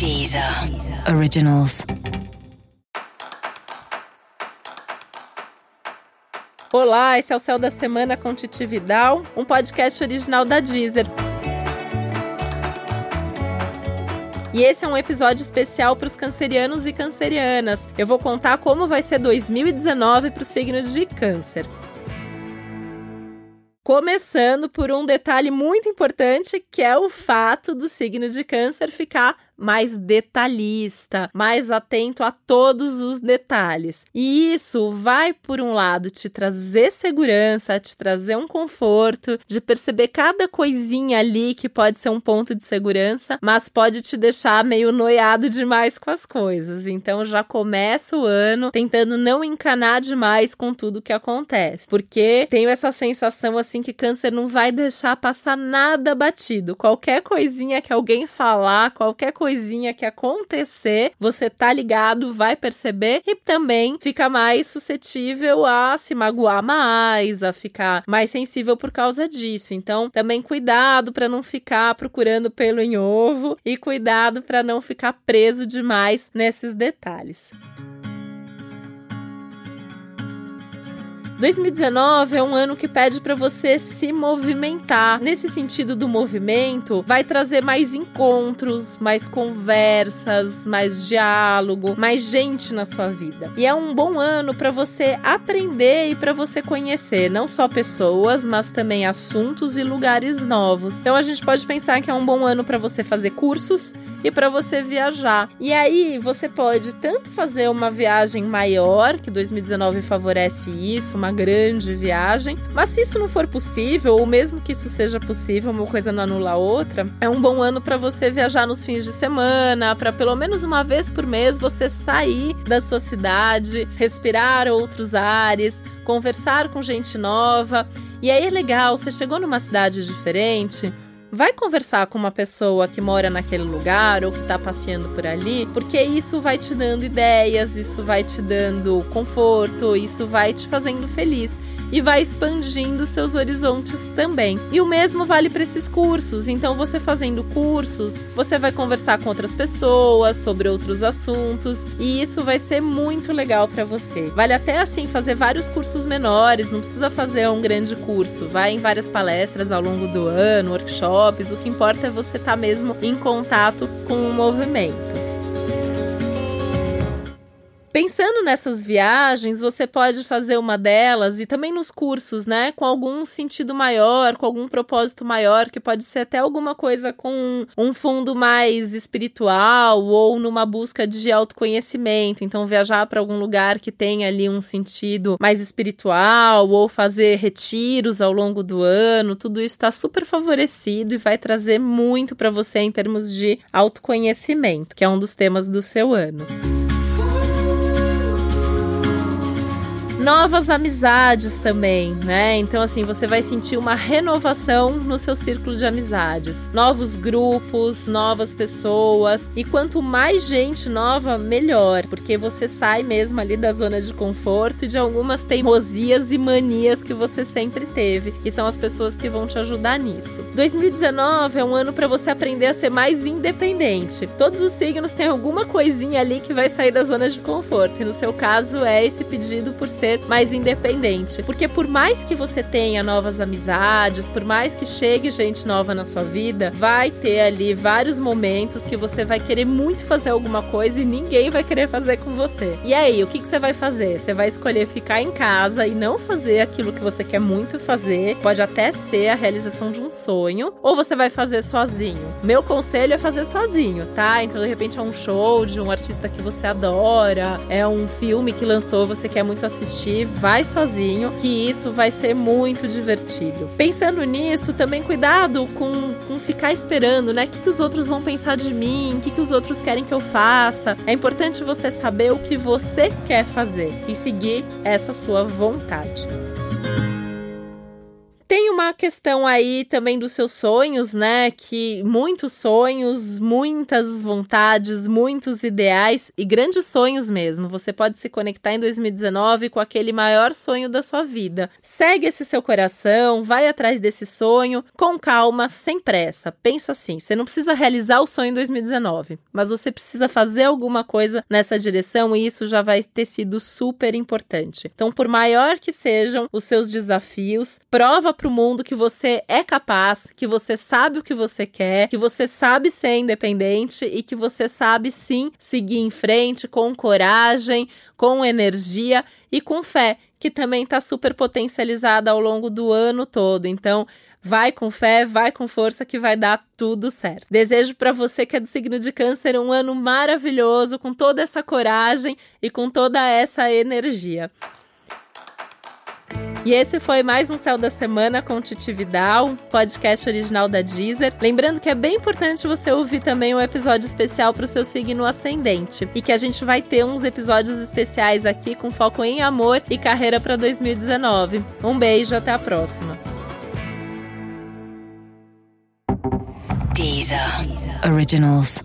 Deezer Originals. Olá, esse é o Céu da Semana com Titi Vidal, um podcast original da Deezer. E esse é um episódio especial para os cancerianos e cancerianas. Eu vou contar como vai ser 2019 para os signos de câncer. Começando por um detalhe muito importante, que é o fato do signo de câncer ficar mais detalhista, mais atento a todos os detalhes. E isso vai, por um lado, te trazer segurança, te trazer um conforto, de perceber cada coisinha ali que pode ser um ponto de segurança, mas pode te deixar meio noiado demais com as coisas. Então já começa o ano tentando não encanar demais com tudo que acontece, porque tenho essa sensação assim que câncer não vai deixar passar nada batido. Qualquer coisinha que alguém falar, qualquer coisa coisinha que acontecer, você tá ligado, vai perceber e também fica mais suscetível a se magoar mais, a ficar mais sensível por causa disso. Então, também cuidado para não ficar procurando pelo em ovo e cuidado para não ficar preso demais nesses detalhes. 2019 é um ano que pede para você se movimentar. Nesse sentido do movimento, vai trazer mais encontros, mais conversas, mais diálogo, mais gente na sua vida. E é um bom ano para você aprender e para você conhecer não só pessoas, mas também assuntos e lugares novos. Então a gente pode pensar que é um bom ano para você fazer cursos e para você viajar. E aí você pode tanto fazer uma viagem maior, que 2019 favorece isso, uma grande viagem. Mas se isso não for possível, ou mesmo que isso seja possível, uma coisa não anula a outra, é um bom ano para você viajar nos fins de semana, para pelo menos uma vez por mês você sair da sua cidade, respirar outros ares, conversar com gente nova. E aí é legal, você chegou numa cidade diferente, vai conversar com uma pessoa que mora naquele lugar ou que está passeando por ali, porque isso vai te dando ideias, isso vai te dando conforto, isso vai te fazendo feliz e vai expandindo seus horizontes também. E o mesmo vale para esses cursos. Então, você fazendo cursos, você vai conversar com outras pessoas sobre outros assuntos e isso vai ser muito legal para você. Vale até assim fazer vários cursos menores, não precisa fazer um grande curso. Vai em várias palestras ao longo do ano, workshops. O que importa é você estar tá mesmo em contato com o movimento. Pensando nessas viagens, você pode fazer uma delas e também nos cursos, né? Com algum sentido maior, com algum propósito maior, que pode ser até alguma coisa com um fundo mais espiritual ou numa busca de autoconhecimento. Então, viajar para algum lugar que tenha ali um sentido mais espiritual ou fazer retiros ao longo do ano, tudo isso está super favorecido e vai trazer muito para você em termos de autoconhecimento, que é um dos temas do seu ano. Novas amizades também, né? Então, assim, você vai sentir uma renovação no seu círculo de amizades. Novos grupos, novas pessoas. E quanto mais gente nova, melhor. Porque você sai mesmo ali da zona de conforto e de algumas teimosias e manias que você sempre teve. E são as pessoas que vão te ajudar nisso. 2019 é um ano para você aprender a ser mais independente. Todos os signos têm alguma coisinha ali que vai sair da zona de conforto. E no seu caso é esse pedido por ser ser mais independente. Porque por mais que você tenha novas amizades, por mais que chegue gente nova na sua vida, vai ter ali vários momentos que você vai querer muito fazer alguma coisa e ninguém vai querer fazer com você. E aí, o que, que você vai fazer? Você vai escolher ficar em casa e não fazer aquilo que você quer muito fazer. Pode até ser a realização de um sonho, ou você vai fazer sozinho. Meu conselho é fazer sozinho, tá? Então, de repente, é um show de um artista que você adora, é um filme que lançou, você quer muito assistir assistir, vai sozinho, que isso vai ser muito divertido. Pensando nisso, também cuidado com, com ficar esperando, né? O que, que os outros vão pensar de mim? O que, que os outros querem que eu faça? É importante você saber o que você quer fazer e seguir essa sua vontade questão aí também dos seus sonhos, né? Que muitos sonhos, muitas vontades, muitos ideais e grandes sonhos mesmo. Você pode se conectar em 2019 com aquele maior sonho da sua vida. Segue esse seu coração, vai atrás desse sonho com calma, sem pressa. Pensa assim, você não precisa realizar o sonho em 2019, mas você precisa fazer alguma coisa nessa direção e isso já vai ter sido super importante. Então, por maior que sejam os seus desafios, prova para o mundo que você é capaz, que você sabe o que você quer, que você sabe ser independente e que você sabe sim seguir em frente com coragem, com energia e com fé, que também está super potencializada ao longo do ano todo. Então, vai com fé, vai com força que vai dar tudo certo. Desejo para você que é do signo de Câncer um ano maravilhoso, com toda essa coragem e com toda essa energia. E esse foi mais um Céu da Semana com Titi Vidal, podcast original da Deezer. Lembrando que é bem importante você ouvir também um episódio especial para o seu signo ascendente e que a gente vai ter uns episódios especiais aqui com foco em amor e carreira para 2019. Um beijo, até a próxima. Deezer. Originals.